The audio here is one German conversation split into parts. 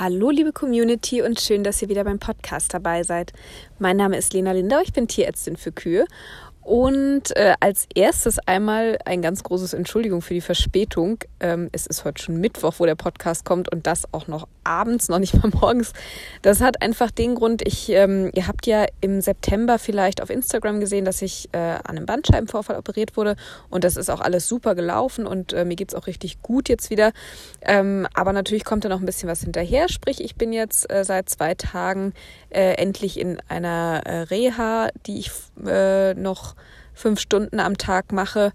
Hallo liebe Community und schön, dass ihr wieder beim Podcast dabei seid. Mein Name ist Lena Lindau, ich bin Tierärztin für Kühe und äh, als erstes einmal ein ganz großes Entschuldigung für die Verspätung. Ähm, es ist heute schon Mittwoch, wo der Podcast kommt und das auch noch abends, noch nicht mal morgens. Das hat einfach den Grund, ich, ähm, ihr habt ja im September vielleicht auf Instagram gesehen, dass ich äh, an einem Bandscheibenvorfall operiert wurde und das ist auch alles super gelaufen und äh, mir geht's auch richtig gut jetzt wieder. Ähm, aber natürlich kommt da noch ein bisschen was hinterher. Sprich, ich bin jetzt äh, seit zwei Tagen äh, endlich in einer äh, Reha, die ich äh, noch fünf Stunden am Tag mache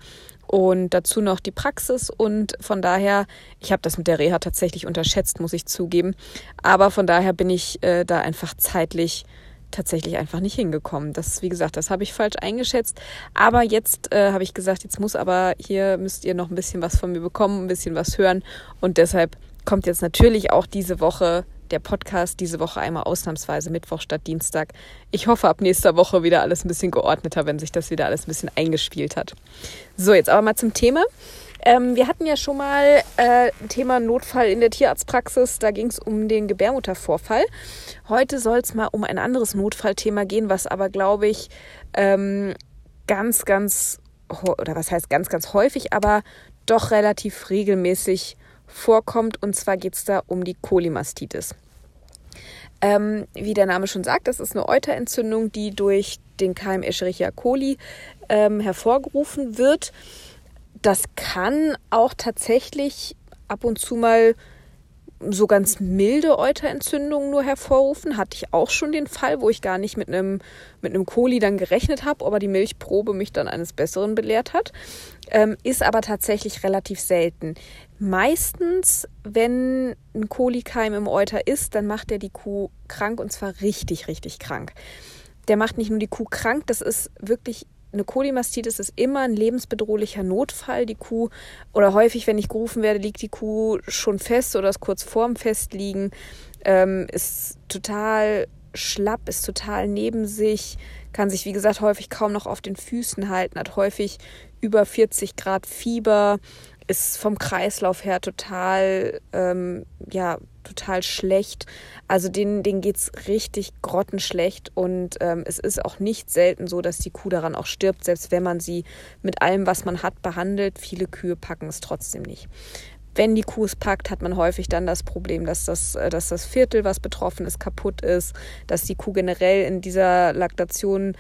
und dazu noch die Praxis und von daher, ich habe das mit der Reha tatsächlich unterschätzt, muss ich zugeben, aber von daher bin ich äh, da einfach zeitlich tatsächlich einfach nicht hingekommen. Das, wie gesagt, das habe ich falsch eingeschätzt. Aber jetzt äh, habe ich gesagt, jetzt muss aber hier müsst ihr noch ein bisschen was von mir bekommen, ein bisschen was hören. Und deshalb kommt jetzt natürlich auch diese Woche der Podcast diese Woche einmal ausnahmsweise Mittwoch statt Dienstag. Ich hoffe ab nächster Woche wieder alles ein bisschen geordneter, wenn sich das wieder alles ein bisschen eingespielt hat. So, jetzt aber mal zum Thema. Ähm, wir hatten ja schon mal äh, Thema Notfall in der Tierarztpraxis. Da ging es um den Gebärmuttervorfall. Heute soll es mal um ein anderes Notfallthema gehen, was aber, glaube ich, ähm, ganz, ganz, oder was heißt ganz, ganz häufig, aber doch relativ regelmäßig vorkommt. Und zwar geht es da um die Kolimastitis. Ähm, wie der Name schon sagt, das ist eine Euterentzündung, die durch den Keim Escherichia coli ähm, hervorgerufen wird. Das kann auch tatsächlich ab und zu mal so ganz milde Euterentzündungen nur hervorrufen. Hatte ich auch schon den Fall, wo ich gar nicht mit einem, mit Coli dann gerechnet habe, aber die Milchprobe mich dann eines Besseren belehrt hat. Ähm, ist aber tatsächlich relativ selten. Meistens, wenn ein Kolikeim im Euter ist, dann macht er die Kuh krank und zwar richtig, richtig krank. Der macht nicht nur die Kuh krank, das ist wirklich eine Kolimastitis ist immer ein lebensbedrohlicher Notfall. Die Kuh oder häufig, wenn ich gerufen werde, liegt die Kuh schon fest oder ist kurz vorm Festliegen, ähm, ist total schlapp, ist total neben sich, kann sich, wie gesagt, häufig kaum noch auf den Füßen halten, hat häufig über 40 Grad Fieber, ist vom Kreislauf her total, ähm, ja, total schlecht. Also denen, denen geht es richtig grottenschlecht und ähm, es ist auch nicht selten so, dass die Kuh daran auch stirbt, selbst wenn man sie mit allem, was man hat, behandelt. Viele Kühe packen es trotzdem nicht. Wenn die Kuh es packt, hat man häufig dann das Problem, dass das, äh, dass das Viertel, was betroffen ist, kaputt ist, dass die Kuh generell in dieser Laktation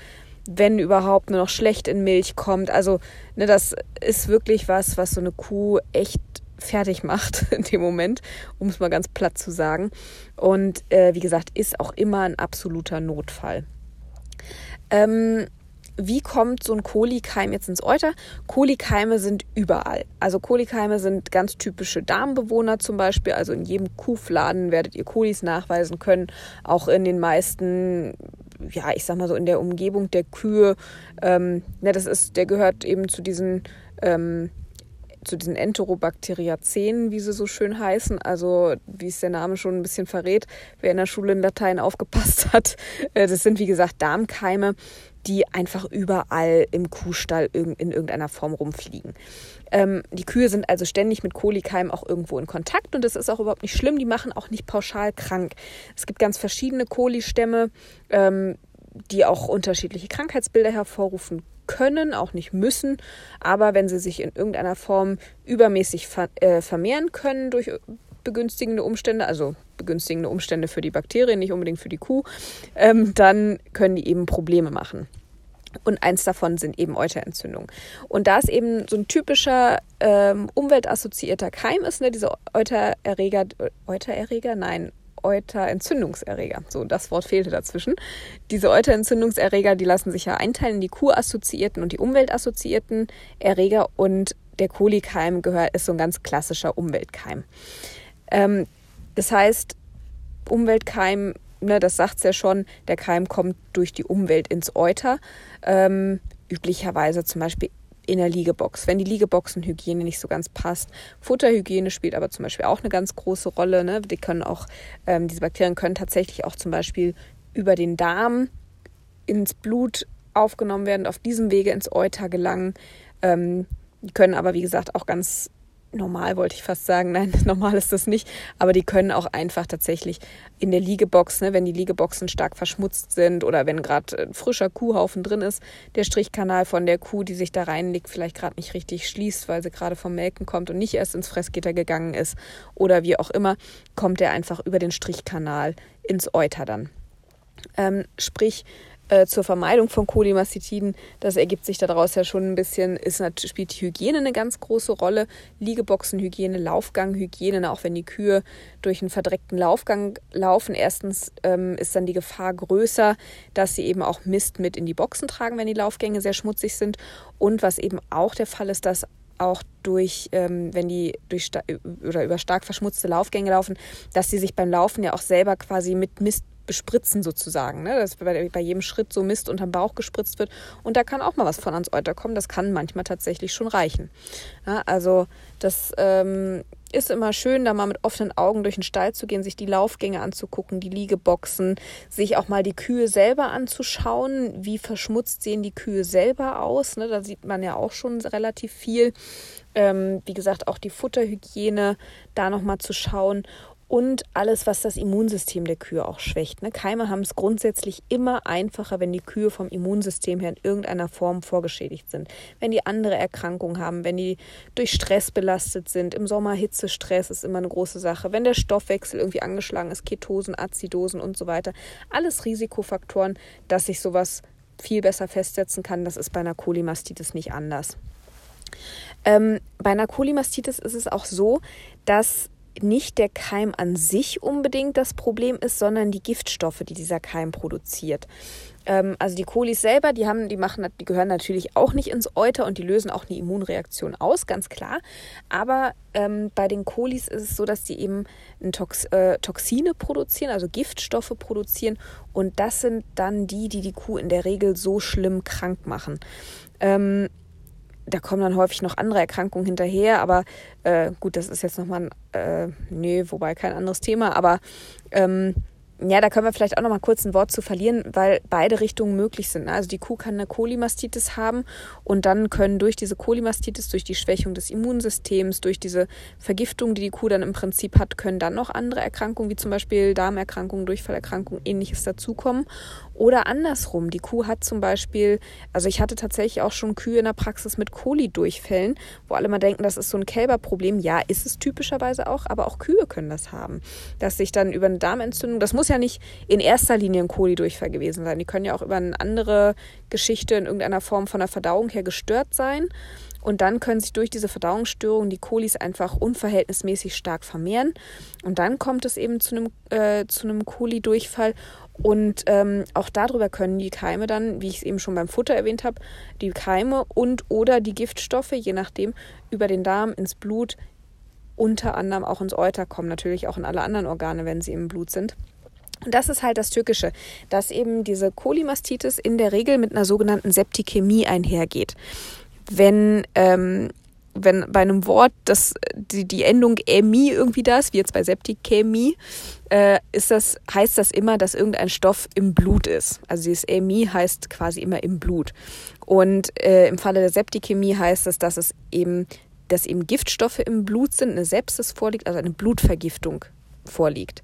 wenn überhaupt nur noch schlecht in Milch kommt. Also, ne, das ist wirklich was, was so eine Kuh echt fertig macht in dem Moment, um es mal ganz platt zu sagen. Und äh, wie gesagt, ist auch immer ein absoluter Notfall. Ähm, wie kommt so ein Kolikeim jetzt ins Euter? Kolikeime sind überall. Also Kolikeime sind ganz typische Darmbewohner zum Beispiel. Also in jedem Kuhfladen werdet ihr Kolis nachweisen können. Auch in den meisten, ja, ich sag mal so in der Umgebung der Kühe. Ähm, ne, das ist, der gehört eben zu diesen ähm, zu diesen Enterobacteriaceen, wie sie so schön heißen. Also, wie es der Name schon ein bisschen verrät, wer in der Schule in Latein aufgepasst hat. Äh, das sind, wie gesagt, Darmkeime, die einfach überall im Kuhstall in irgendeiner Form rumfliegen. Ähm, die Kühe sind also ständig mit Kolikeimen auch irgendwo in Kontakt und das ist auch überhaupt nicht schlimm. Die machen auch nicht pauschal krank. Es gibt ganz verschiedene Kolistämme. Ähm, die auch unterschiedliche Krankheitsbilder hervorrufen können, auch nicht müssen, aber wenn sie sich in irgendeiner Form übermäßig ver äh, vermehren können durch begünstigende Umstände, also begünstigende Umstände für die Bakterien, nicht unbedingt für die Kuh, ähm, dann können die eben Probleme machen. Und eins davon sind eben Euterentzündungen. Und da es eben so ein typischer ähm, umweltassoziierter Keim ist, ne, diese Eutererreger, Eutererreger, nein, Euterentzündungserreger. So, das Wort fehlte dazwischen. Diese Euterentzündungserreger, die lassen sich ja einteilen in die kuhassoziierten und die umweltassoziierten Erreger und der Kolikeim gehört, ist so ein ganz klassischer Umweltkeim. Ähm, das heißt, Umweltkeim, ne, das sagt es ja schon, der Keim kommt durch die Umwelt ins Euter. Ähm, üblicherweise zum Beispiel in der Liegebox, wenn die Liegeboxenhygiene nicht so ganz passt. Futterhygiene spielt aber zum Beispiel auch eine ganz große Rolle. Ne? Die können auch, ähm, diese Bakterien können tatsächlich auch zum Beispiel über den Darm ins Blut aufgenommen werden, auf diesem Wege ins Euter gelangen. Ähm, die können aber, wie gesagt, auch ganz normal wollte ich fast sagen, nein, normal ist das nicht, aber die können auch einfach tatsächlich in der Liegebox, ne, wenn die Liegeboxen stark verschmutzt sind oder wenn gerade ein frischer Kuhhaufen drin ist, der Strichkanal von der Kuh, die sich da reinlegt, vielleicht gerade nicht richtig schließt, weil sie gerade vom Melken kommt und nicht erst ins Fressgitter gegangen ist oder wie auch immer, kommt der einfach über den Strichkanal ins Euter dann. Ähm, sprich, äh, zur Vermeidung von Cholemastitiden, das ergibt sich daraus ja schon ein bisschen, ist, spielt die Hygiene eine ganz große Rolle. Liegeboxenhygiene, Laufganghygiene, auch wenn die Kühe durch einen verdreckten Laufgang laufen. Erstens ähm, ist dann die Gefahr größer, dass sie eben auch Mist mit in die Boxen tragen, wenn die Laufgänge sehr schmutzig sind. Und was eben auch der Fall ist, dass auch durch, ähm, wenn die durch oder über stark verschmutzte Laufgänge laufen, dass sie sich beim Laufen ja auch selber quasi mit Mist bespritzen sozusagen, ne? dass bei, bei, jedem Schritt so Mist unterm Bauch gespritzt wird. Und da kann auch mal was von ans Euter kommen. Das kann manchmal tatsächlich schon reichen. Ja, also das ähm, ist immer schön, da mal mit offenen Augen durch den Stall zu gehen, sich die Laufgänge anzugucken, die Liegeboxen, sich auch mal die Kühe selber anzuschauen. Wie verschmutzt sehen die Kühe selber aus? Ne? Da sieht man ja auch schon relativ viel. Ähm, wie gesagt, auch die Futterhygiene da nochmal zu schauen und alles, was das Immunsystem der Kühe auch schwächt. Ne? Keime haben es grundsätzlich immer einfacher, wenn die Kühe vom Immunsystem her in irgendeiner Form vorgeschädigt sind. Wenn die andere Erkrankungen haben, wenn die durch Stress belastet sind. Im Sommer Hitzestress ist immer eine große Sache. Wenn der Stoffwechsel irgendwie angeschlagen ist, Ketosen, Azidosen und so weiter. Alles Risikofaktoren, dass sich sowas viel besser festsetzen kann. Das ist bei einer Colimastitis nicht anders. Ähm, bei einer Colimastitis ist es auch so, dass nicht der Keim an sich unbedingt das Problem ist, sondern die Giftstoffe, die dieser Keim produziert. Ähm, also die Kolis selber, die haben, die machen, die gehören natürlich auch nicht ins Euter und die lösen auch eine Immunreaktion aus, ganz klar. Aber ähm, bei den Kolis ist es so, dass die eben Tox äh, Toxine produzieren, also Giftstoffe produzieren und das sind dann die, die die Kuh in der Regel so schlimm krank machen. Ähm, da kommen dann häufig noch andere Erkrankungen hinterher, aber äh, gut, das ist jetzt nochmal ein, äh, nee, wobei kein anderes Thema, aber ähm, ja, da können wir vielleicht auch noch mal kurz ein Wort zu verlieren, weil beide Richtungen möglich sind. Also die Kuh kann eine Kolimastitis haben und dann können durch diese Kolimastitis, durch die Schwächung des Immunsystems, durch diese Vergiftung, die die Kuh dann im Prinzip hat, können dann noch andere Erkrankungen wie zum Beispiel Darmerkrankungen, Durchfallerkrankungen, ähnliches dazukommen. Oder andersrum, die Kuh hat zum Beispiel, also ich hatte tatsächlich auch schon Kühe in der Praxis mit Koli-Durchfällen, wo alle mal denken, das ist so ein Kälberproblem. Ja, ist es typischerweise auch, aber auch Kühe können das haben. Dass sich dann über eine Darmentzündung, das muss ja nicht in erster Linie ein Koli-Durchfall gewesen sein. Die können ja auch über eine andere Geschichte in irgendeiner Form von der Verdauung her gestört sein. Und dann können sich durch diese Verdauungsstörung die Kolis einfach unverhältnismäßig stark vermehren. Und dann kommt es eben zu einem, äh, zu einem Koli-Durchfall. Und ähm, auch darüber können die Keime dann, wie ich es eben schon beim Futter erwähnt habe, die Keime und oder die Giftstoffe, je nachdem, über den Darm ins Blut, unter anderem auch ins Euter kommen, natürlich auch in alle anderen Organe, wenn sie im Blut sind. Und das ist halt das Tückische, dass eben diese Kolimastitis in der Regel mit einer sogenannten Septikämie einhergeht. Wenn ähm, wenn bei einem Wort das, die, die Endung Ämie irgendwie da ist, wie jetzt bei Septikämie, äh, ist das, heißt das immer, dass irgendein Stoff im Blut ist. Also dieses Ämie heißt quasi immer im Blut. Und äh, im Falle der Septikämie heißt es, dass es eben, dass eben Giftstoffe im Blut sind, eine Sepsis vorliegt, also eine Blutvergiftung vorliegt.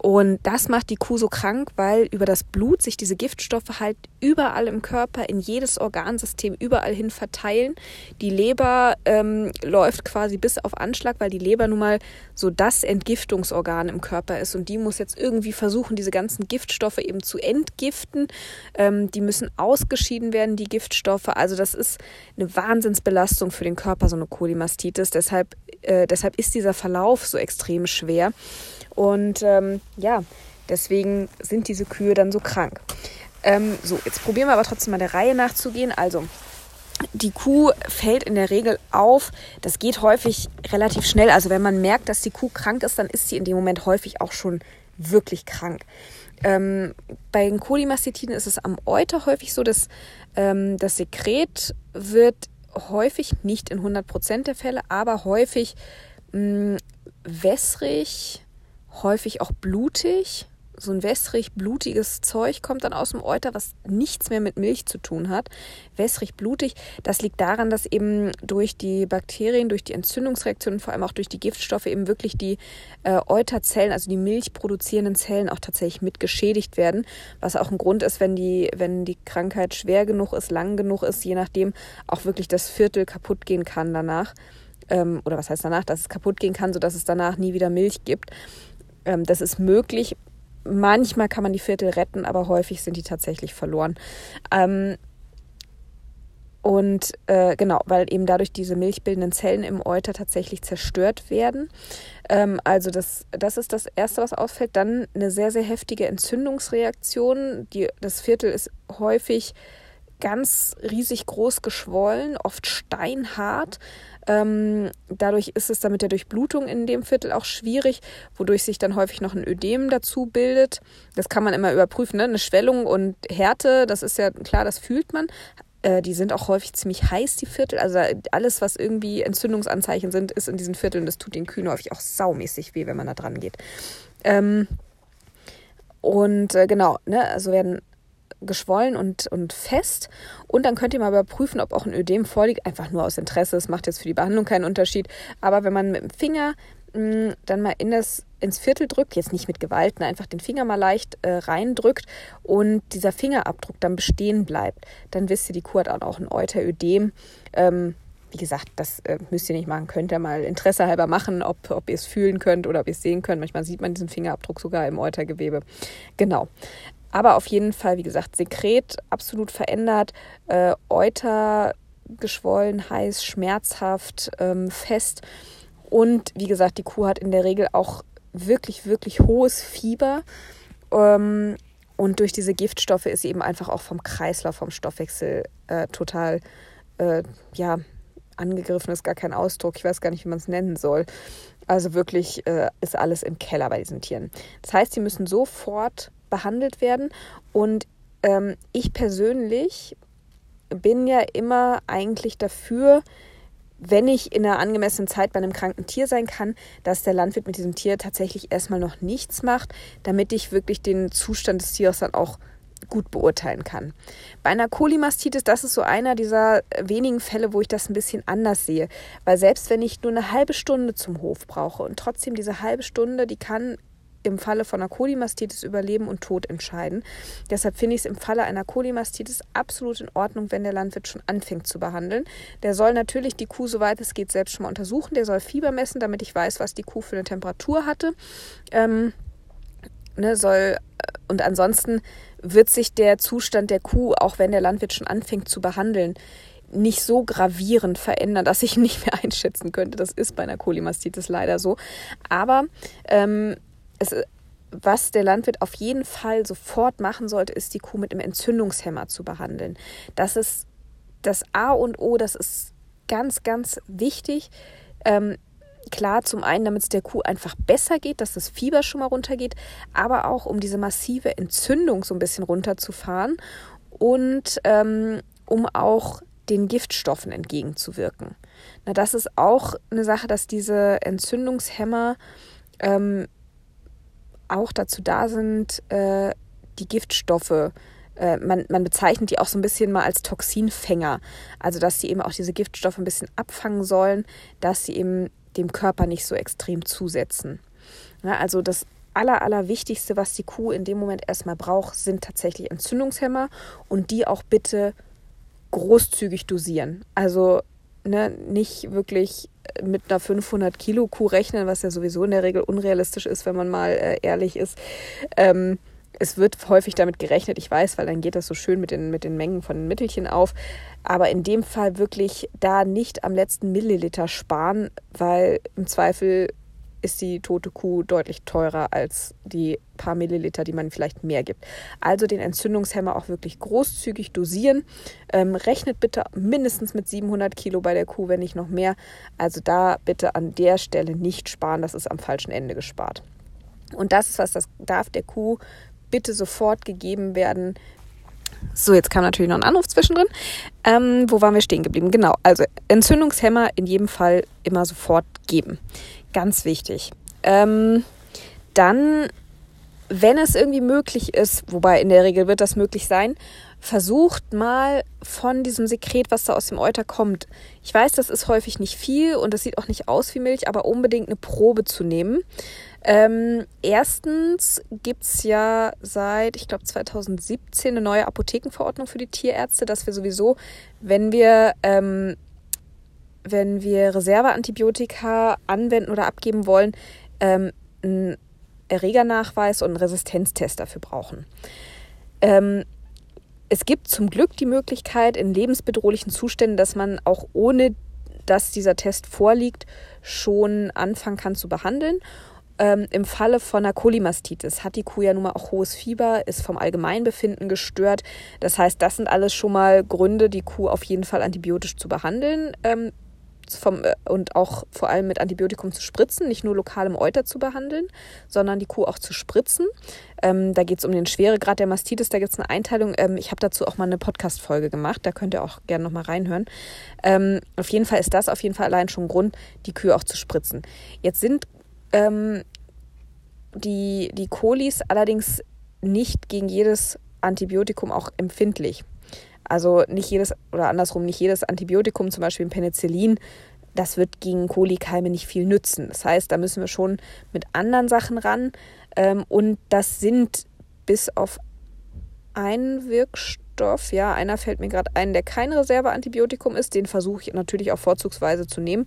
Und das macht die Kuh so krank, weil über das Blut sich diese Giftstoffe halt überall im Körper, in jedes Organsystem, überall hin verteilen. Die Leber ähm, läuft quasi bis auf Anschlag, weil die Leber nun mal so das Entgiftungsorgan im Körper ist. Und die muss jetzt irgendwie versuchen, diese ganzen Giftstoffe eben zu entgiften. Ähm, die müssen ausgeschieden werden, die Giftstoffe. Also das ist eine Wahnsinnsbelastung für den Körper, so eine Kolimastitis. Deshalb, äh, deshalb ist dieser Verlauf so extrem schwer. Und ähm, ja, deswegen sind diese Kühe dann so krank. Ähm, so, jetzt probieren wir aber trotzdem mal der Reihe nachzugehen. Also, die Kuh fällt in der Regel auf. Das geht häufig relativ schnell. Also wenn man merkt, dass die Kuh krank ist, dann ist sie in dem Moment häufig auch schon wirklich krank. Ähm, bei den Kolimastitiden ist es am Euter häufig so, dass ähm, das Sekret wird häufig, nicht in 100% der Fälle, aber häufig mh, wässrig, häufig auch blutig, so ein wässrig, blutiges Zeug kommt dann aus dem Euter, was nichts mehr mit Milch zu tun hat. Wässrig, blutig, das liegt daran, dass eben durch die Bakterien, durch die Entzündungsreaktionen, vor allem auch durch die Giftstoffe eben wirklich die äh, Euterzellen, also die milchproduzierenden Zellen auch tatsächlich mit geschädigt werden, was auch ein Grund ist, wenn die, wenn die Krankheit schwer genug ist, lang genug ist, je nachdem auch wirklich das Viertel kaputt gehen kann danach. Ähm, oder was heißt danach, dass es kaputt gehen kann, sodass es danach nie wieder Milch gibt. Ähm, das ist möglich. Manchmal kann man die Viertel retten, aber häufig sind die tatsächlich verloren. Ähm, und äh, genau, weil eben dadurch diese milchbildenden Zellen im Euter tatsächlich zerstört werden. Ähm, also das, das ist das Erste, was ausfällt. Dann eine sehr, sehr heftige Entzündungsreaktion. Die, das Viertel ist häufig ganz riesig groß geschwollen, oft steinhart. Ähm, dadurch ist es dann mit der Durchblutung in dem Viertel auch schwierig, wodurch sich dann häufig noch ein Ödem dazu bildet. Das kann man immer überprüfen. Ne? Eine Schwellung und Härte, das ist ja klar, das fühlt man. Äh, die sind auch häufig ziemlich heiß, die Viertel. Also alles, was irgendwie Entzündungsanzeichen sind, ist in diesen Vierteln. Das tut den Kühen häufig auch saumäßig weh, wenn man da dran geht. Ähm, und äh, genau, ne, also werden geschwollen und, und fest. Und dann könnt ihr mal überprüfen, ob auch ein Ödem vorliegt. Einfach nur aus Interesse. Es macht jetzt für die Behandlung keinen Unterschied. Aber wenn man mit dem Finger mh, mm, dann mal in das, ins Viertel drückt, jetzt nicht mit Gewalt, ne, einfach den Finger mal leicht äh, reindrückt und dieser Fingerabdruck dann bestehen bleibt, dann wisst ihr, die Kuh hat auch ein Euterödem. Ähm, wie gesagt, das äh, müsst ihr nicht machen. Könnt ihr mal Interesse halber machen, ob, ob ihr es fühlen könnt oder ob ihr es sehen könnt. Manchmal sieht man diesen Fingerabdruck sogar im Eutergewebe. Genau. Aber auf jeden Fall, wie gesagt, Sekret absolut verändert, äh, Euter geschwollen, heiß, schmerzhaft, ähm, fest. Und wie gesagt, die Kuh hat in der Regel auch wirklich, wirklich hohes Fieber. Ähm, und durch diese Giftstoffe ist sie eben einfach auch vom Kreislauf, vom Stoffwechsel äh, total, äh, ja, angegriffen ist gar kein Ausdruck. Ich weiß gar nicht, wie man es nennen soll. Also wirklich äh, ist alles im Keller bei diesen Tieren. Das heißt, sie müssen sofort behandelt werden. Und ähm, ich persönlich bin ja immer eigentlich dafür, wenn ich in einer angemessenen Zeit bei einem kranken Tier sein kann, dass der Landwirt mit diesem Tier tatsächlich erstmal noch nichts macht, damit ich wirklich den Zustand des Tieres dann auch gut beurteilen kann. Bei einer Kolimastitis, das ist so einer dieser wenigen Fälle, wo ich das ein bisschen anders sehe. Weil selbst wenn ich nur eine halbe Stunde zum Hof brauche und trotzdem diese halbe Stunde, die kann im Falle von einer Kolimastitis über Leben und Tod entscheiden. Deshalb finde ich es im Falle einer Kolimastitis absolut in Ordnung, wenn der Landwirt schon anfängt zu behandeln. Der soll natürlich die Kuh, soweit es geht, selbst schon mal untersuchen. Der soll Fieber messen, damit ich weiß, was die Kuh für eine Temperatur hatte. Ähm, ne, soll äh, und ansonsten wird sich der Zustand der Kuh, auch wenn der Landwirt schon anfängt zu behandeln, nicht so gravierend verändern, dass ich ihn nicht mehr einschätzen könnte. Das ist bei einer Kolimastitis leider so. Aber ähm, es, was der Landwirt auf jeden Fall sofort machen sollte, ist die Kuh mit einem Entzündungshemmer zu behandeln. Das ist das A und O, das ist ganz, ganz wichtig. Ähm, klar, zum einen, damit es der Kuh einfach besser geht, dass das Fieber schon mal runtergeht, aber auch um diese massive Entzündung so ein bisschen runterzufahren und ähm, um auch den Giftstoffen entgegenzuwirken. Na, das ist auch eine Sache, dass diese Entzündungshemmer ähm, auch dazu da sind, äh, die Giftstoffe äh, man, man, bezeichnet die auch so ein bisschen mal als Toxinfänger. Also, dass sie eben auch diese Giftstoffe ein bisschen abfangen sollen, dass sie eben dem Körper nicht so extrem zusetzen. Ja, also, das Aller, Allerwichtigste, was die Kuh in dem Moment erstmal braucht, sind tatsächlich Entzündungshemmer und die auch bitte großzügig dosieren. Also, ne, nicht wirklich mit einer 500 Kilo Kuh rechnen, was ja sowieso in der Regel unrealistisch ist, wenn man mal äh, ehrlich ist. Ähm, es wird häufig damit gerechnet, ich weiß, weil dann geht das so schön mit den, mit den Mengen von den Mittelchen auf. Aber in dem Fall wirklich da nicht am letzten Milliliter sparen, weil im Zweifel ist die tote Kuh deutlich teurer als die paar Milliliter, die man vielleicht mehr gibt. Also den Entzündungshemmer auch wirklich großzügig dosieren. Ähm, rechnet bitte mindestens mit 700 Kilo bei der Kuh, wenn nicht noch mehr. Also da bitte an der Stelle nicht sparen, das ist am falschen Ende gespart. Und das ist was, das darf der Kuh bitte sofort gegeben werden. So, jetzt kam natürlich noch ein Anruf zwischendrin. Ähm, wo waren wir stehen geblieben? Genau, also Entzündungshemmer in jedem Fall immer sofort geben. Ganz wichtig. Ähm, dann wenn es irgendwie möglich ist, wobei in der Regel wird das möglich sein, versucht mal von diesem Sekret, was da aus dem Euter kommt. Ich weiß, das ist häufig nicht viel und das sieht auch nicht aus wie Milch, aber unbedingt eine Probe zu nehmen. Ähm, erstens gibt es ja seit, ich glaube, 2017 eine neue Apothekenverordnung für die Tierärzte, dass wir sowieso, wenn wir, ähm, wenn wir Reserveantibiotika anwenden oder abgeben wollen, ähm, einen Erregernachweis und einen Resistenztest dafür brauchen. Ähm, es gibt zum Glück die Möglichkeit in lebensbedrohlichen Zuständen, dass man auch ohne dass dieser Test vorliegt, schon anfangen kann zu behandeln. Ähm, Im Falle von einer Kolimastitis hat die Kuh ja nun mal auch hohes Fieber, ist vom Allgemeinbefinden gestört. Das heißt, das sind alles schon mal Gründe, die Kuh auf jeden Fall antibiotisch zu behandeln ähm, vom, äh, und auch vor allem mit Antibiotikum zu spritzen, nicht nur lokal im Euter zu behandeln, sondern die Kuh auch zu spritzen. Ähm, da geht es um den Schweregrad der Mastitis, da gibt es eine Einteilung. Ähm, ich habe dazu auch mal eine Podcast-Folge gemacht, da könnt ihr auch gerne nochmal reinhören. Ähm, auf jeden Fall ist das auf jeden Fall allein schon Grund, die Kühe auch zu spritzen. Jetzt sind ähm, die, die Kolis allerdings nicht gegen jedes Antibiotikum auch empfindlich. Also nicht jedes, oder andersrum, nicht jedes Antibiotikum, zum Beispiel Penicillin, das wird gegen Kolikeime nicht viel nützen. Das heißt, da müssen wir schon mit anderen Sachen ran. Ähm, und das sind bis auf einen Wirkstoff, ja, einer fällt mir gerade ein, der kein Reserveantibiotikum ist, den versuche ich natürlich auch vorzugsweise zu nehmen.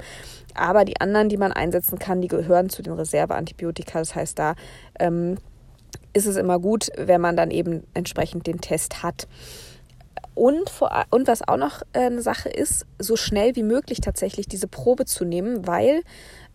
Aber die anderen, die man einsetzen kann, die gehören zu den Reserveantibiotika. Das heißt, da ähm, ist es immer gut, wenn man dann eben entsprechend den Test hat. Und, vor, und was auch noch äh, eine Sache ist, so schnell wie möglich tatsächlich diese Probe zu nehmen, weil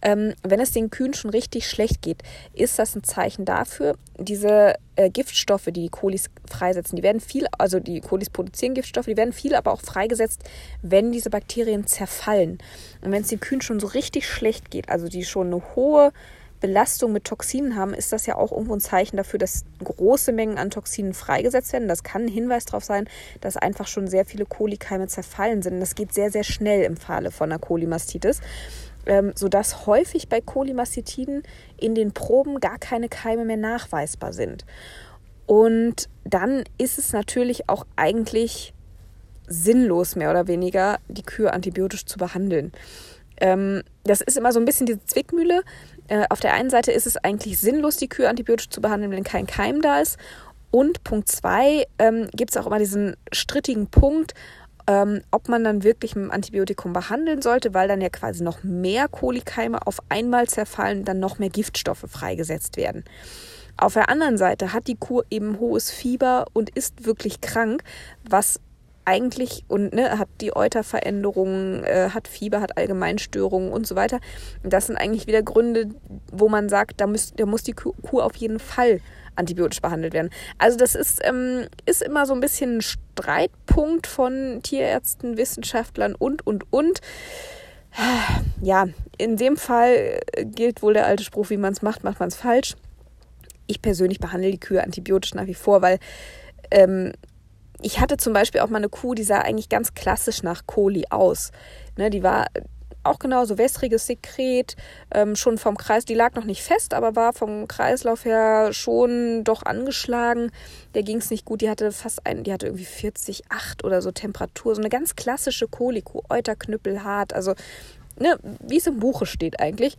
ähm, wenn es den Kühen schon richtig schlecht geht, ist das ein Zeichen dafür, diese äh, Giftstoffe, die die Kolis freisetzen, die werden viel, also die Kolis produzieren Giftstoffe, die werden viel aber auch freigesetzt, wenn diese Bakterien zerfallen. Und wenn es den Kühen schon so richtig schlecht geht, also die schon eine hohe Belastung mit Toxinen haben, ist das ja auch irgendwo ein Zeichen dafür, dass große Mengen an Toxinen freigesetzt werden. Das kann ein Hinweis darauf sein, dass einfach schon sehr viele Kolikeime zerfallen sind. Das geht sehr, sehr schnell im Falle von einer Kolimastitis, ähm, sodass häufig bei Kolimastitiden in den Proben gar keine Keime mehr nachweisbar sind. Und dann ist es natürlich auch eigentlich sinnlos, mehr oder weniger, die Kühe antibiotisch zu behandeln. Ähm, das ist immer so ein bisschen diese Zwickmühle. Äh, auf der einen Seite ist es eigentlich sinnlos, die Kühe antibiotisch zu behandeln, wenn kein Keim da ist. Und Punkt zwei ähm, gibt es auch immer diesen strittigen Punkt, ähm, ob man dann wirklich mit dem Antibiotikum behandeln sollte, weil dann ja quasi noch mehr Kolikeime auf einmal zerfallen, dann noch mehr Giftstoffe freigesetzt werden. Auf der anderen Seite hat die Kuh eben hohes Fieber und ist wirklich krank, was eigentlich und ne, hat die Euterveränderungen, äh, hat Fieber, hat Allgemeinstörungen und so weiter. Das sind eigentlich wieder Gründe, wo man sagt, da, müß, da muss die Kuh auf jeden Fall antibiotisch behandelt werden. Also das ist, ähm, ist immer so ein bisschen ein Streitpunkt von Tierärzten, Wissenschaftlern und, und, und. Ja, in dem Fall gilt wohl der alte Spruch, wie man es macht, macht man es falsch. Ich persönlich behandle die Kühe antibiotisch nach wie vor, weil ähm, ich hatte zum Beispiel auch mal eine Kuh, die sah eigentlich ganz klassisch nach Koli aus. Ne, die war auch genauso wässriges Sekret, ähm, schon vom Kreis, die lag noch nicht fest, aber war vom Kreislauf her schon doch angeschlagen. Der ging es nicht gut, die hatte fast ein, die hatte irgendwie 40,8 oder so Temperatur, so eine ganz klassische Koliku, Euterknüppel hart, also ne, wie es im Buche steht eigentlich.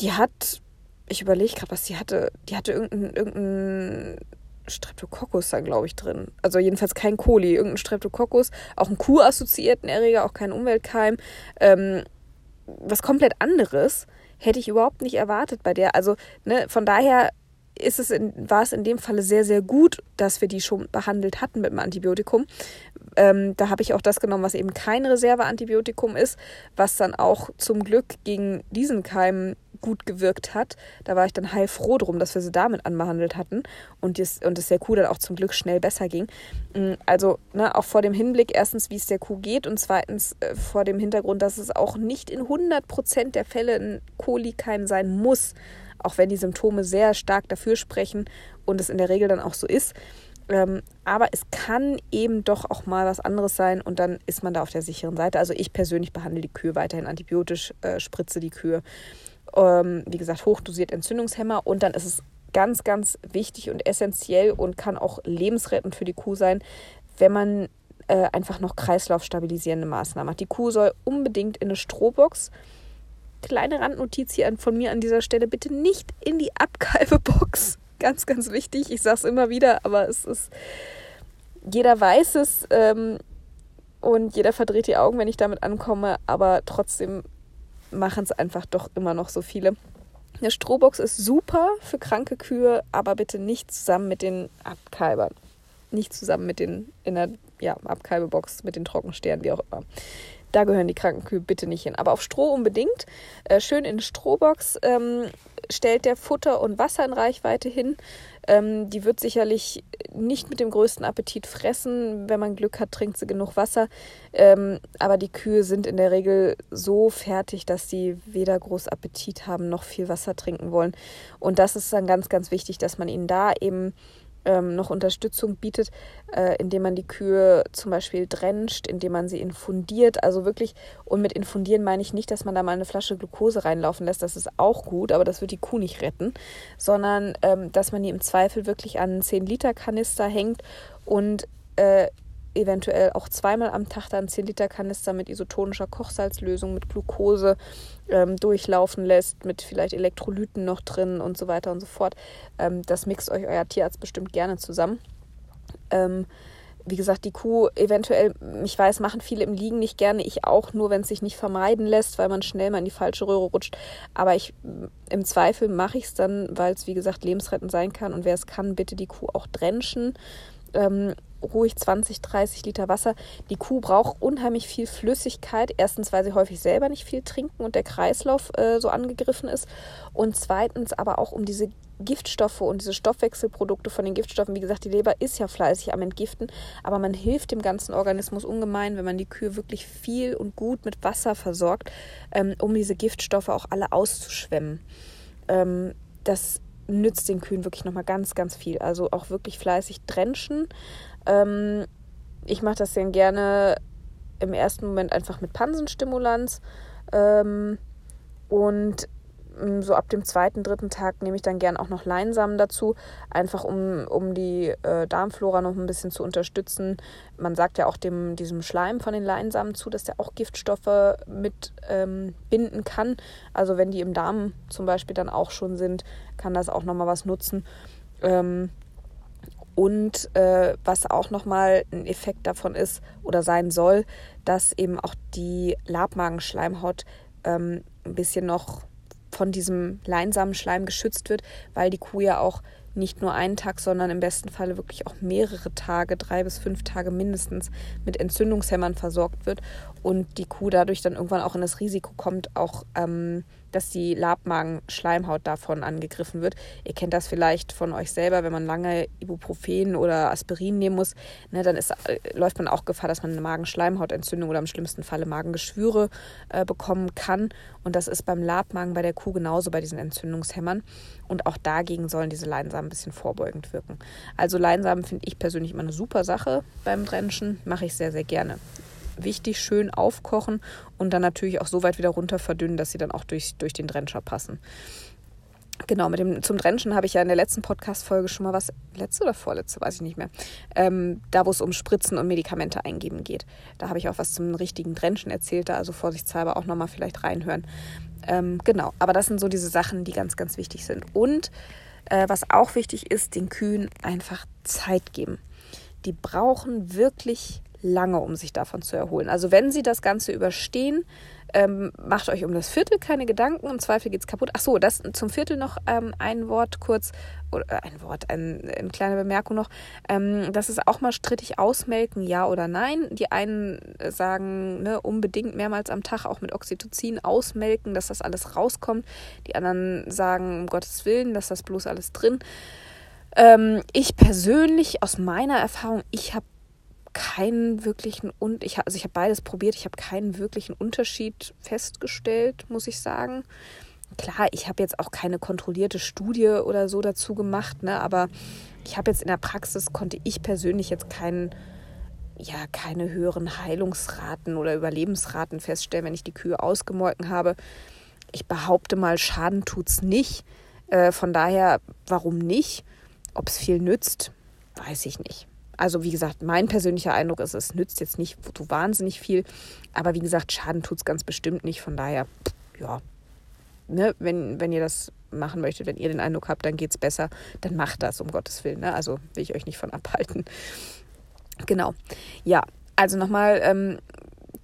Die hat, ich überlege gerade, was die hatte, die hatte irgendein, irgendein Streptococcus da, glaube ich, drin. Also jedenfalls kein Coli, irgendein Streptococcus, auch ein Kuh-assoziierten Erreger, auch kein Umweltkeim. Ähm, was komplett anderes hätte ich überhaupt nicht erwartet bei der. Also ne, von daher ist es in, war es in dem Falle sehr, sehr gut, dass wir die schon behandelt hatten mit dem Antibiotikum. Ähm, da habe ich auch das genommen, was eben kein Reserveantibiotikum ist, was dann auch zum Glück gegen diesen Keim gut gewirkt hat. Da war ich dann heilfroh drum, dass wir sie damit anbehandelt hatten und es und der Kuh dann auch zum Glück schnell besser ging. Mm, also ne, auch vor dem Hinblick erstens, wie es der Kuh geht und zweitens äh, vor dem Hintergrund, dass es auch nicht in 100 Prozent der Fälle ein Kolikeim sein muss, auch wenn die Symptome sehr stark dafür sprechen und es in der Regel dann auch so ist. Ähm, aber es kann eben doch auch mal was anderes sein und dann ist man da auf der sicheren Seite. Also ich persönlich behandle die Kühe weiterhin antibiotisch, äh, spritze die Kühe ähm, wie gesagt, hochdosiert Entzündungshemmer und dann ist es ganz, ganz wichtig und essentiell und kann auch lebensrettend für die Kuh sein, wenn man äh, einfach noch kreislaufstabilisierende Maßnahmen hat. Die Kuh soll unbedingt in eine Strohbox. Kleine Randnotiz hier von mir an dieser Stelle, bitte nicht in die Abkalbebox. Ganz, ganz wichtig. Ich sage es immer wieder, aber es ist, jeder weiß es ähm, und jeder verdreht die Augen, wenn ich damit ankomme, aber trotzdem machen es einfach doch immer noch so viele. Eine Strohbox ist super für kranke Kühe, aber bitte nicht zusammen mit den Abkalbern. Nicht zusammen mit den in der ja, Abkalbebox, mit den Trockensternen, wie auch immer. Da gehören die kranken Kühe bitte nicht hin. Aber auf Stroh unbedingt. Äh, schön in Strohbox. Ähm, stellt der Futter und Wasser in Reichweite hin. Ähm, die wird sicherlich nicht mit dem größten Appetit fressen. Wenn man Glück hat, trinkt sie genug Wasser. Ähm, aber die Kühe sind in der Regel so fertig, dass sie weder groß Appetit haben noch viel Wasser trinken wollen. Und das ist dann ganz, ganz wichtig, dass man ihnen da eben ähm, noch Unterstützung bietet, äh, indem man die Kühe zum Beispiel drencht, indem man sie infundiert. Also wirklich, und mit infundieren meine ich nicht, dass man da mal eine Flasche Glucose reinlaufen lässt, das ist auch gut, aber das wird die Kuh nicht retten, sondern ähm, dass man die im Zweifel wirklich an einen 10-Liter-Kanister hängt und äh, eventuell auch zweimal am Tag dann 10 Liter Kanister mit isotonischer Kochsalzlösung, mit Glucose ähm, durchlaufen lässt, mit vielleicht Elektrolyten noch drin und so weiter und so fort. Ähm, das mixt euch euer Tierarzt bestimmt gerne zusammen. Ähm, wie gesagt, die Kuh eventuell, ich weiß, machen viele im Liegen nicht gerne, ich auch, nur wenn es sich nicht vermeiden lässt, weil man schnell mal in die falsche Röhre rutscht. Aber ich im Zweifel mache ich es dann, weil es wie gesagt lebensrettend sein kann und wer es kann, bitte die Kuh auch drenchen. Ähm, ruhig 20, 30 Liter Wasser. Die Kuh braucht unheimlich viel Flüssigkeit. Erstens, weil sie häufig selber nicht viel trinken und der Kreislauf äh, so angegriffen ist. Und zweitens aber auch um diese Giftstoffe und diese Stoffwechselprodukte von den Giftstoffen. Wie gesagt, die Leber ist ja fleißig am Entgiften, aber man hilft dem ganzen Organismus ungemein, wenn man die Kühe wirklich viel und gut mit Wasser versorgt, ähm, um diese Giftstoffe auch alle auszuschwemmen. Ähm, das nützt den Kühen wirklich nochmal ganz, ganz viel. Also auch wirklich fleißig drenchen. Ähm, ich mache das dann gerne im ersten Moment einfach mit Pansenstimulanz. Ähm, und mm, so ab dem zweiten, dritten Tag nehme ich dann gern auch noch Leinsamen dazu, einfach um, um die äh, Darmflora noch ein bisschen zu unterstützen. Man sagt ja auch dem, diesem Schleim von den Leinsamen zu, dass der auch Giftstoffe mit ähm, binden kann. Also wenn die im Darm zum Beispiel dann auch schon sind, kann das auch nochmal was nutzen. Ähm, und äh, was auch nochmal ein Effekt davon ist oder sein soll, dass eben auch die Labmagenschleimhaut ähm, ein bisschen noch von diesem leinsamen Schleim geschützt wird, weil die Kuh ja auch nicht nur einen Tag, sondern im besten Falle wirklich auch mehrere Tage, drei bis fünf Tage mindestens mit Entzündungshämmern versorgt wird und die Kuh dadurch dann irgendwann auch in das Risiko kommt, auch ähm, dass die Labmagen-Schleimhaut davon angegriffen wird. Ihr kennt das vielleicht von euch selber, wenn man lange Ibuprofen oder Aspirin nehmen muss, ne, dann ist, äh, läuft man auch Gefahr, dass man eine Magenschleimhautentzündung oder im schlimmsten Falle Magengeschwüre äh, bekommen kann. Und das ist beim Labmagen bei der Kuh genauso bei diesen Entzündungshämmern. Und auch dagegen sollen diese Leinsamen ein bisschen vorbeugend wirken. Also Leinsamen finde ich persönlich immer eine super Sache beim Drenchen, mache ich sehr, sehr gerne wichtig, schön aufkochen und dann natürlich auch so weit wieder runter verdünnen, dass sie dann auch durch, durch den Drencher passen. Genau, mit dem, zum Drenchen habe ich ja in der letzten Podcast-Folge schon mal was, letzte oder vorletzte, weiß ich nicht mehr, ähm, da wo es um Spritzen und Medikamente eingeben geht. Da habe ich auch was zum richtigen Drenchen erzählt, da also vorsichtshalber auch nochmal vielleicht reinhören. Ähm, genau, aber das sind so diese Sachen, die ganz, ganz wichtig sind. Und äh, was auch wichtig ist, den Kühen einfach Zeit geben. Die brauchen wirklich lange, um sich davon zu erholen. Also wenn sie das Ganze überstehen, ähm, macht euch um das Viertel keine Gedanken, im Zweifel geht es kaputt. Ach so, das zum Viertel noch ähm, ein Wort kurz, oder äh, ein Wort, ein, eine kleine Bemerkung noch. Ähm, das ist auch mal strittig ausmelken, ja oder nein. Die einen sagen ne, unbedingt mehrmals am Tag auch mit Oxytocin ausmelken, dass das alles rauskommt. Die anderen sagen, um Gottes Willen, dass das bloß alles drin. Ähm, ich persönlich, aus meiner Erfahrung, ich habe keinen wirklichen und ich also ich habe beides probiert, ich habe keinen wirklichen Unterschied festgestellt, muss ich sagen. Klar, ich habe jetzt auch keine kontrollierte Studie oder so dazu gemacht, ne, aber ich habe jetzt in der Praxis konnte ich persönlich jetzt keinen ja, keine höheren Heilungsraten oder Überlebensraten feststellen, wenn ich die Kühe ausgemolken habe. Ich behaupte mal, Schaden tut's nicht. Äh, von daher, warum nicht? Ob es viel nützt, weiß ich nicht. Also wie gesagt, mein persönlicher Eindruck ist, es nützt jetzt nicht so wahnsinnig viel. Aber wie gesagt, Schaden tut es ganz bestimmt nicht. Von daher, ja, ne, wenn, wenn ihr das machen möchtet, wenn ihr den Eindruck habt, dann geht es besser, dann macht das, um Gottes Willen. Ne? Also will ich euch nicht von abhalten. Genau. Ja, also nochmal ähm,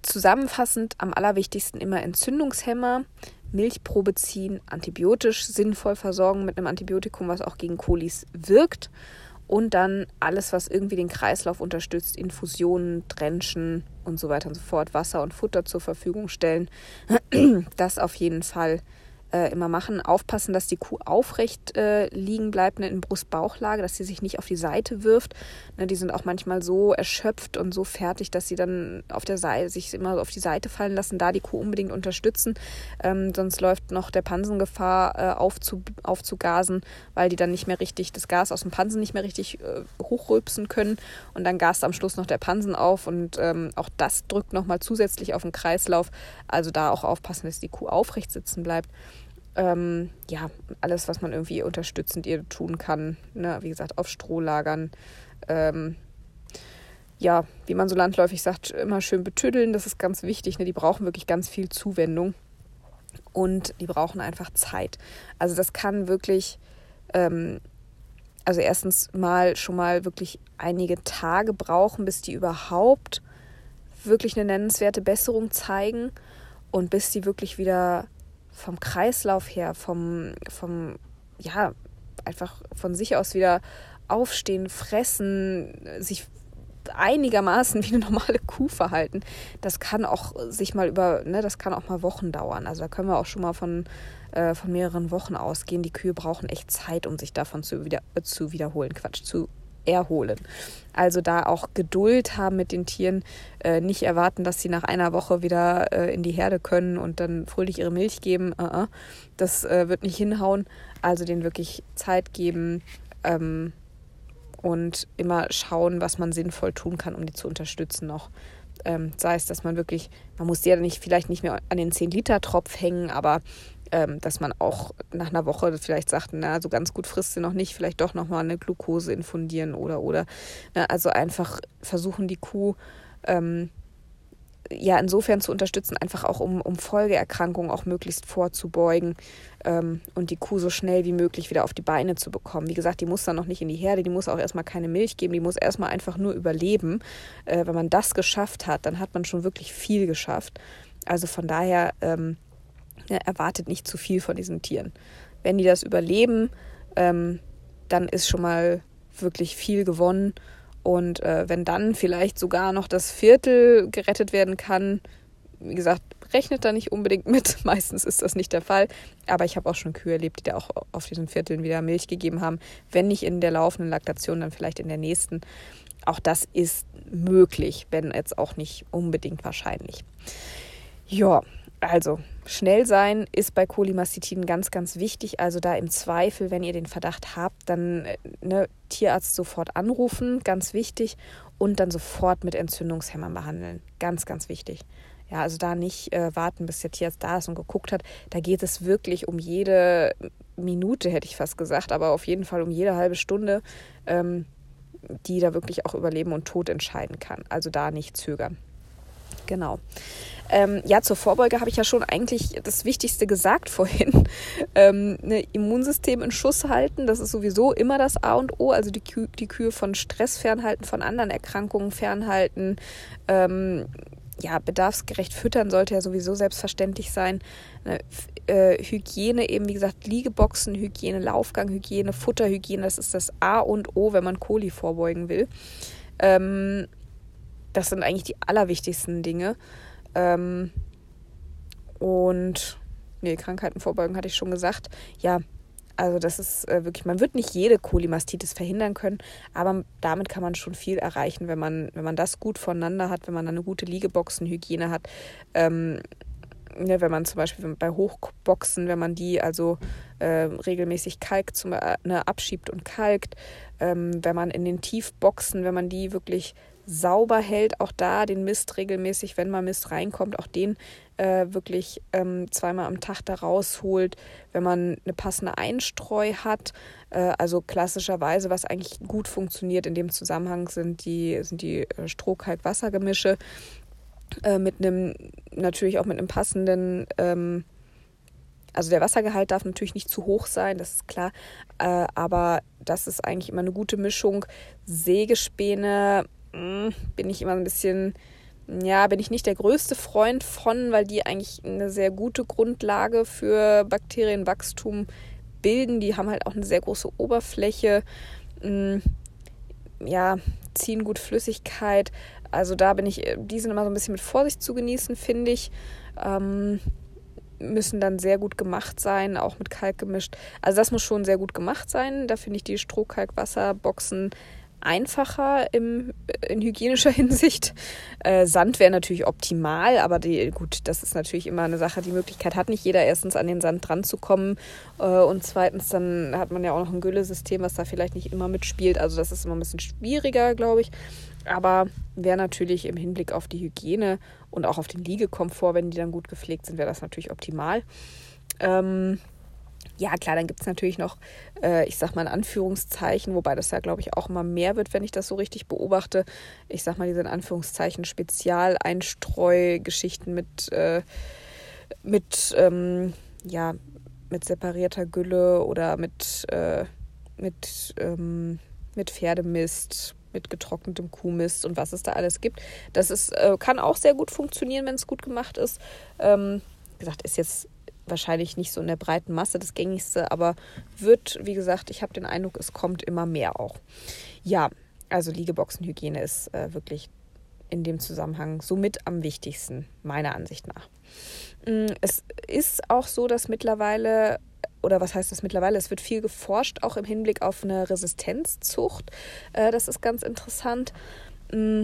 zusammenfassend am allerwichtigsten immer Entzündungshemmer, Milchprobe ziehen, antibiotisch sinnvoll versorgen mit einem Antibiotikum, was auch gegen Kolis wirkt und dann alles, was irgendwie den Kreislauf unterstützt, Infusionen, Drenchen und so weiter und so fort, Wasser und Futter zur Verfügung stellen. Das auf jeden Fall äh, immer machen. Aufpassen, dass die Kuh aufrecht äh, liegen bleibt ne, in Brust-Bauchlage, dass sie sich nicht auf die Seite wirft. Ne, die sind auch manchmal so erschöpft und so fertig, dass sie dann auf der Seite sich immer auf die Seite fallen lassen. Da die Kuh unbedingt unterstützen. Ähm, sonst läuft noch der Pansen Gefahr äh, aufzu, aufzugasen, weil die dann nicht mehr richtig das Gas aus dem Pansen nicht mehr richtig äh, hochrülpsen können. Und dann gast am Schluss noch der Pansen auf und ähm, auch das drückt nochmal zusätzlich auf den Kreislauf. Also da auch aufpassen, dass die Kuh aufrecht sitzen bleibt ähm, ja, alles, was man irgendwie unterstützend ihr tun kann. Ne? Wie gesagt, auf Stroh lagern. Ähm, ja, wie man so landläufig sagt, immer schön betüddeln. Das ist ganz wichtig. Ne? Die brauchen wirklich ganz viel Zuwendung. Und die brauchen einfach Zeit. Also das kann wirklich, ähm, also erstens mal schon mal wirklich einige Tage brauchen, bis die überhaupt wirklich eine nennenswerte Besserung zeigen und bis die wirklich wieder vom Kreislauf her, vom, vom, ja, einfach von sich aus wieder aufstehen, fressen, sich einigermaßen wie eine normale Kuh verhalten, das kann auch sich mal über, ne, das kann auch mal Wochen dauern. Also da können wir auch schon mal von, äh, von mehreren Wochen ausgehen. Die Kühe brauchen echt Zeit, um sich davon zu, wieder, äh, zu wiederholen, Quatsch, zu erholen. Also da auch Geduld haben mit den Tieren, äh, nicht erwarten, dass sie nach einer Woche wieder äh, in die Herde können und dann fröhlich ihre Milch geben. Uh -uh. Das äh, wird nicht hinhauen. Also denen wirklich Zeit geben ähm, und immer schauen, was man sinnvoll tun kann, um die zu unterstützen noch. Ähm, sei es, dass man wirklich, man muss ja nicht, vielleicht nicht mehr an den 10-Liter-Tropf hängen, aber ähm, dass man auch nach einer Woche vielleicht sagt, na, so ganz gut frisst sie noch nicht, vielleicht doch nochmal eine Glucose infundieren oder, oder. Ne, also einfach versuchen, die Kuh ähm, ja insofern zu unterstützen, einfach auch um, um Folgeerkrankungen auch möglichst vorzubeugen ähm, und die Kuh so schnell wie möglich wieder auf die Beine zu bekommen. Wie gesagt, die muss dann noch nicht in die Herde, die muss auch erstmal keine Milch geben, die muss erstmal einfach nur überleben. Äh, wenn man das geschafft hat, dann hat man schon wirklich viel geschafft. Also von daher ähm, ja, erwartet nicht zu viel von diesen Tieren. Wenn die das überleben, ähm, dann ist schon mal wirklich viel gewonnen. Und äh, wenn dann vielleicht sogar noch das Viertel gerettet werden kann, wie gesagt, rechnet da nicht unbedingt mit. Meistens ist das nicht der Fall. Aber ich habe auch schon Kühe erlebt, die da auch auf diesen Vierteln wieder Milch gegeben haben. Wenn nicht in der laufenden Laktation, dann vielleicht in der nächsten. Auch das ist möglich, wenn jetzt auch nicht unbedingt wahrscheinlich. Ja, also, schnell sein ist bei Cholimastitiden ganz, ganz wichtig. Also da im Zweifel, wenn ihr den Verdacht habt, dann äh, ne, Tierarzt sofort anrufen, ganz wichtig. Und dann sofort mit Entzündungshemmern behandeln. Ganz, ganz wichtig. Ja, also da nicht äh, warten, bis der Tierarzt da ist und geguckt hat. Da geht es wirklich um jede Minute, hätte ich fast gesagt, aber auf jeden Fall um jede halbe Stunde, ähm, die da wirklich auch über Leben und Tod entscheiden kann. Also da nicht zögern. Genau. Ähm, ja, zur Vorbeuge habe ich ja schon eigentlich das Wichtigste gesagt vorhin. Ähm, ne, Immunsystem in Schuss halten, das ist sowieso immer das A und O. Also die, Kü die Kühe von Stress fernhalten, von anderen Erkrankungen fernhalten. Ähm, ja, bedarfsgerecht füttern sollte ja sowieso selbstverständlich sein. Ne, äh, Hygiene eben, wie gesagt, Liegeboxen, Hygiene, Laufgang, Hygiene, Futterhygiene, das ist das A und O, wenn man Koli vorbeugen will. Ähm, das sind eigentlich die allerwichtigsten Dinge. Ähm, und nee, Krankheiten vorbeugen hatte ich schon gesagt. Ja, also das ist äh, wirklich, man wird nicht jede Kolimastitis verhindern können, aber damit kann man schon viel erreichen, wenn man, wenn man das gut voneinander hat, wenn man eine gute Liegeboxenhygiene hat. Ähm, ne, wenn man zum Beispiel bei Hochboxen, wenn man die also äh, regelmäßig kalkt, zum, äh, ne, abschiebt und kalkt, ähm, wenn man in den Tiefboxen, wenn man die wirklich sauber hält. Auch da den Mist regelmäßig, wenn mal Mist reinkommt, auch den äh, wirklich ähm, zweimal am Tag da rausholt. Wenn man eine passende Einstreu hat, äh, also klassischerweise, was eigentlich gut funktioniert in dem Zusammenhang sind die, sind die äh, Strohkalk-Wassergemische äh, mit einem, natürlich auch mit einem passenden ähm, also der Wassergehalt darf natürlich nicht zu hoch sein, das ist klar. Äh, aber das ist eigentlich immer eine gute Mischung. Sägespäne bin ich immer ein bisschen, ja, bin ich nicht der größte Freund von, weil die eigentlich eine sehr gute Grundlage für Bakterienwachstum bilden. Die haben halt auch eine sehr große Oberfläche. Hm, ja, ziehen gut Flüssigkeit. Also da bin ich, die sind immer so ein bisschen mit Vorsicht zu genießen, finde ich. Ähm, müssen dann sehr gut gemacht sein, auch mit Kalk gemischt. Also das muss schon sehr gut gemacht sein. Da finde ich die Strohkalkwasserboxen einfacher im, in hygienischer Hinsicht. Äh, Sand wäre natürlich optimal, aber die, gut, das ist natürlich immer eine Sache. Die Möglichkeit hat nicht jeder, erstens an den Sand dran zu kommen äh, und zweitens dann hat man ja auch noch ein Güllesystem, was da vielleicht nicht immer mitspielt. Also das ist immer ein bisschen schwieriger, glaube ich. Aber wäre natürlich im Hinblick auf die Hygiene und auch auf den Liegekomfort, wenn die dann gut gepflegt sind, wäre das natürlich optimal. Ähm, ja, klar, dann gibt es natürlich noch, äh, ich sag mal in Anführungszeichen, wobei das ja, glaube ich, auch immer mehr wird, wenn ich das so richtig beobachte. Ich sag mal, diese in Anführungszeichen Spezialeinstreugeschichten mit, äh, mit, ähm, ja, mit separierter Gülle oder mit, äh, mit, ähm, mit Pferdemist, mit getrocknetem Kuhmist und was es da alles gibt. Das ist, äh, kann auch sehr gut funktionieren, wenn es gut gemacht ist. Ähm, wie gesagt, ist jetzt wahrscheinlich nicht so in der breiten Masse das gängigste, aber wird, wie gesagt, ich habe den Eindruck, es kommt immer mehr auch. Ja, also Liegeboxenhygiene ist äh, wirklich in dem Zusammenhang somit am wichtigsten, meiner Ansicht nach. Mm, es ist auch so, dass mittlerweile oder was heißt das mittlerweile? Es wird viel geforscht, auch im Hinblick auf eine Resistenzzucht. Äh, das ist ganz interessant. Mm,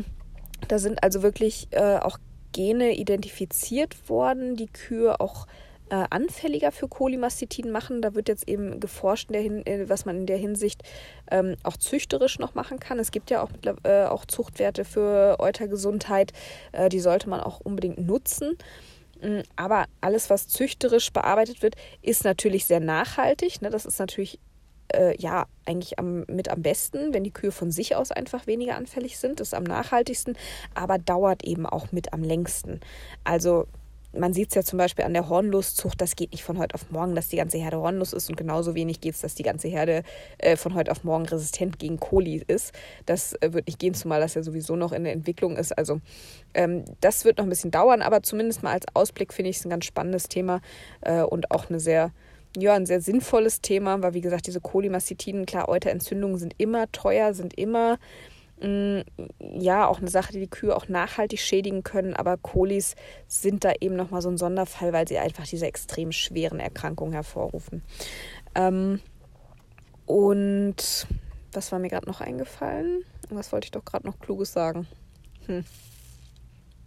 da sind also wirklich äh, auch Gene identifiziert worden, die Kühe auch äh, anfälliger für Cholimastitiden machen. Da wird jetzt eben geforscht, Hin was man in der Hinsicht ähm, auch züchterisch noch machen kann. Es gibt ja auch, auch Zuchtwerte für Eutergesundheit, die sollte man auch unbedingt nutzen. Mm, aber alles, was züchterisch bearbeitet wird, ist natürlich sehr nachhaltig. Ne? Das ist natürlich äh, ja eigentlich am, mit am besten, wenn die Kühe von sich aus einfach weniger anfällig sind. Das ist am nachhaltigsten, aber dauert eben auch mit am längsten. Also man sieht es ja zum Beispiel an der Hornloszucht, das geht nicht von heute auf morgen, dass die ganze Herde hornlos ist und genauso wenig geht es, dass die ganze Herde äh, von heute auf morgen resistent gegen Koli ist. Das äh, wird nicht gehen, zumal das ja sowieso noch in der Entwicklung ist. Also ähm, das wird noch ein bisschen dauern, aber zumindest mal als Ausblick finde ich es ein ganz spannendes Thema äh, und auch eine sehr ja, ein sehr sinnvolles Thema, weil wie gesagt, diese Cholimastitiden, klar, Euterentzündungen sind immer teuer, sind immer Mm, ja, auch eine Sache, die die Kühe auch nachhaltig schädigen können, aber Kolis sind da eben nochmal so ein Sonderfall, weil sie einfach diese extrem schweren Erkrankungen hervorrufen. Ähm, und was war mir gerade noch eingefallen? Was wollte ich doch gerade noch Kluges sagen? Hm.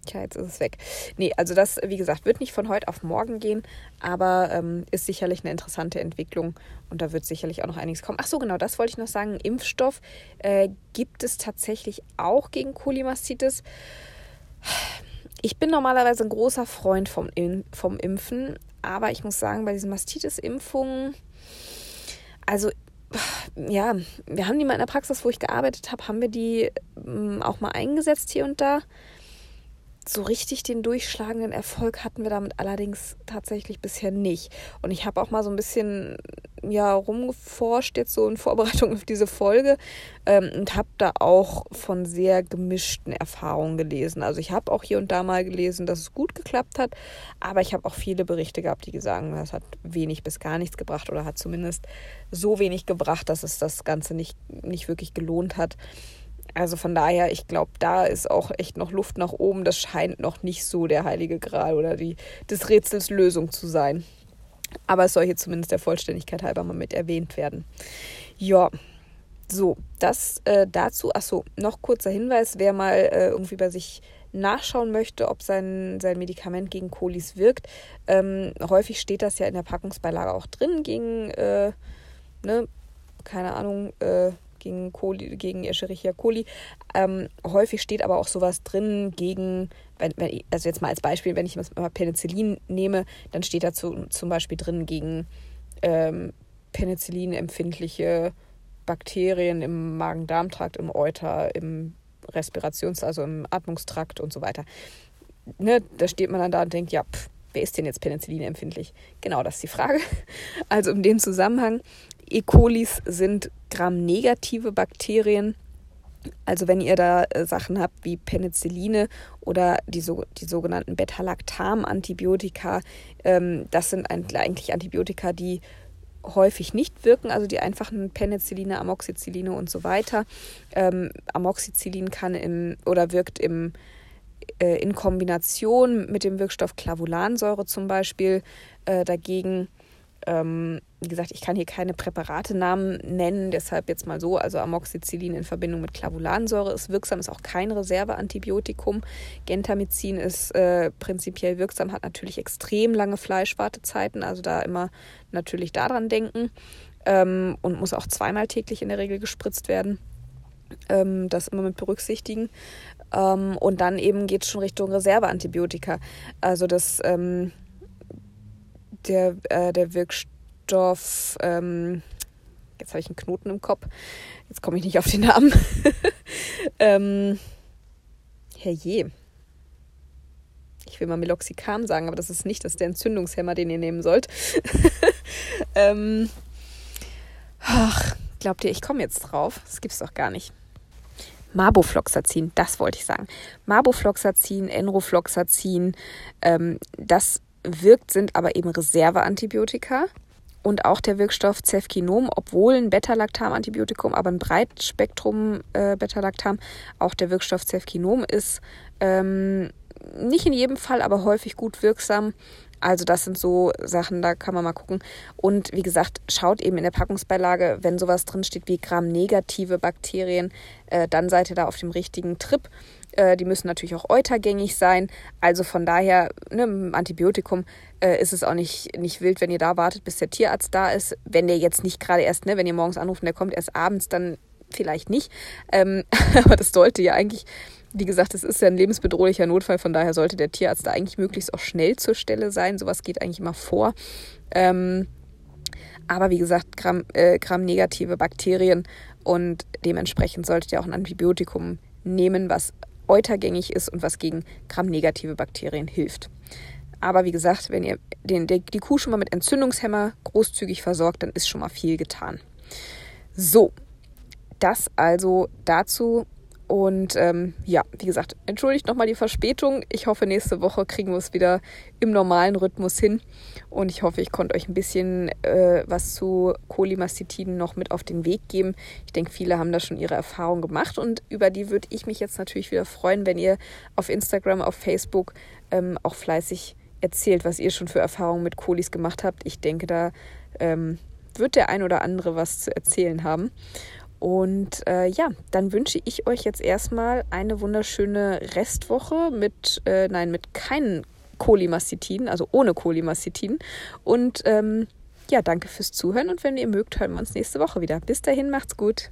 Tja, jetzt ist es weg. Nee, also das, wie gesagt, wird nicht von heute auf morgen gehen, aber ähm, ist sicherlich eine interessante Entwicklung und da wird sicherlich auch noch einiges kommen. Ach so, genau, das wollte ich noch sagen. Impfstoff äh, gibt es tatsächlich auch gegen Kolimastitis. Ich bin normalerweise ein großer Freund vom, vom Impfen, aber ich muss sagen, bei diesen Mastitis-Impfungen, also ja, wir haben die mal in der Praxis, wo ich gearbeitet habe, haben wir die ähm, auch mal eingesetzt hier und da so richtig den durchschlagenden Erfolg hatten wir damit allerdings tatsächlich bisher nicht. Und ich habe auch mal so ein bisschen ja rumgeforscht jetzt so in Vorbereitung auf diese Folge ähm, und habe da auch von sehr gemischten Erfahrungen gelesen. Also ich habe auch hier und da mal gelesen, dass es gut geklappt hat, aber ich habe auch viele Berichte gehabt, die sagen, das hat wenig bis gar nichts gebracht oder hat zumindest so wenig gebracht, dass es das Ganze nicht, nicht wirklich gelohnt hat. Also von daher, ich glaube, da ist auch echt noch Luft nach oben. Das scheint noch nicht so der heilige Gral oder die des Rätsels Lösung zu sein. Aber es soll hier zumindest der Vollständigkeit halber mal mit erwähnt werden. Ja, so, das äh, dazu. Achso, noch kurzer Hinweis, wer mal äh, irgendwie bei sich nachschauen möchte, ob sein, sein Medikament gegen Kolis wirkt. Ähm, häufig steht das ja in der Packungsbeilage auch drin gegen, äh, ne, keine Ahnung, äh, gegen, coli, gegen Escherichia coli. Ähm, häufig steht aber auch sowas drin gegen, wenn, wenn, also jetzt mal als Beispiel, wenn ich mal Penicillin nehme, dann steht dazu zum Beispiel drin gegen ähm, Penicillin-empfindliche Bakterien im Magen-Darm-Trakt, im Euter, im Respirations-, also im Atmungstrakt und so weiter. Ne, da steht man dann da und denkt, ja, pff, wer ist denn jetzt Penicillin empfindlich? Genau, das ist die Frage. Also in dem Zusammenhang, E. colis sind gramnegative Bakterien. Also wenn ihr da äh, Sachen habt wie Penicilline oder die, so, die sogenannten Beta-Lactam-Antibiotika, ähm, das sind eigentlich Antibiotika, die häufig nicht wirken, also die einfachen Penicilline, Amoxicilline und so weiter. Ähm, Amoxicillin kann im oder wirkt im äh, in Kombination mit dem Wirkstoff Clavulansäure zum Beispiel äh, dagegen. Ähm, wie gesagt, ich kann hier keine Präparatenamen nennen, deshalb jetzt mal so. Also Amoxicillin in Verbindung mit Clavulansäure ist wirksam, ist auch kein Reserveantibiotikum. Gentamicin ist äh, prinzipiell wirksam, hat natürlich extrem lange Fleischwartezeiten, also da immer natürlich daran denken ähm, und muss auch zweimal täglich in der Regel gespritzt werden. Ähm, das immer mit berücksichtigen. Ähm, und dann eben geht es schon Richtung Reserveantibiotika. Also das ähm, der, äh, der Wirkstoff, ähm, jetzt habe ich einen Knoten im Kopf, jetzt komme ich nicht auf den Namen. ähm, herrje. Ich will mal Meloxicam sagen, aber das ist nicht, das ist der Entzündungshemmer, den ihr nehmen sollt. ähm, ach, glaubt ihr, ich komme jetzt drauf? Das gibt's doch gar nicht. Marbofloxacin, das wollte ich sagen. Marbofloxacin, Enrofloxacin, ähm, das wirkt, sind aber eben Reserveantibiotika. Und auch der Wirkstoff Cefkinom, obwohl ein Beta-Lactam-Antibiotikum, aber ein Breitspektrum äh, auch der Wirkstoff Cefkinom ist ähm, nicht in jedem Fall, aber häufig gut wirksam. Also das sind so Sachen, da kann man mal gucken. Und wie gesagt, schaut eben in der Packungsbeilage, wenn sowas drinsteht wie gramnegative Bakterien, äh, dann seid ihr da auf dem richtigen Trip. Äh, die müssen natürlich auch eutergängig sein. Also von daher, ne, Antibiotikum äh, ist es auch nicht, nicht wild, wenn ihr da wartet, bis der Tierarzt da ist. Wenn der jetzt nicht gerade erst, ne, wenn ihr morgens anruft und der kommt erst abends, dann vielleicht nicht. Ähm, aber das sollte ja eigentlich wie gesagt, es ist ja ein lebensbedrohlicher Notfall, von daher sollte der Tierarzt da eigentlich möglichst auch schnell zur Stelle sein. Sowas geht eigentlich immer vor. Ähm, aber wie gesagt, Gramm, äh, Gramm-negative Bakterien und dementsprechend solltet ihr auch ein Antibiotikum nehmen, was eutergängig ist und was gegen Gramm-negative Bakterien hilft. Aber wie gesagt, wenn ihr den, die Kuh schon mal mit Entzündungshemmer großzügig versorgt, dann ist schon mal viel getan. So, das also dazu. Und ähm, ja, wie gesagt, entschuldigt nochmal die Verspätung. Ich hoffe, nächste Woche kriegen wir es wieder im normalen Rhythmus hin. Und ich hoffe, ich konnte euch ein bisschen äh, was zu Cholimastitiden noch mit auf den Weg geben. Ich denke, viele haben da schon ihre Erfahrung gemacht. Und über die würde ich mich jetzt natürlich wieder freuen, wenn ihr auf Instagram, auf Facebook ähm, auch fleißig erzählt, was ihr schon für Erfahrungen mit Kolis gemacht habt. Ich denke, da ähm, wird der ein oder andere was zu erzählen haben. Und äh, ja, dann wünsche ich euch jetzt erstmal eine wunderschöne Restwoche mit, äh, nein, mit keinen Cholimastitiden, also ohne Cholimastitiden. Und ähm, ja, danke fürs Zuhören und wenn ihr mögt, hören wir uns nächste Woche wieder. Bis dahin, macht's gut.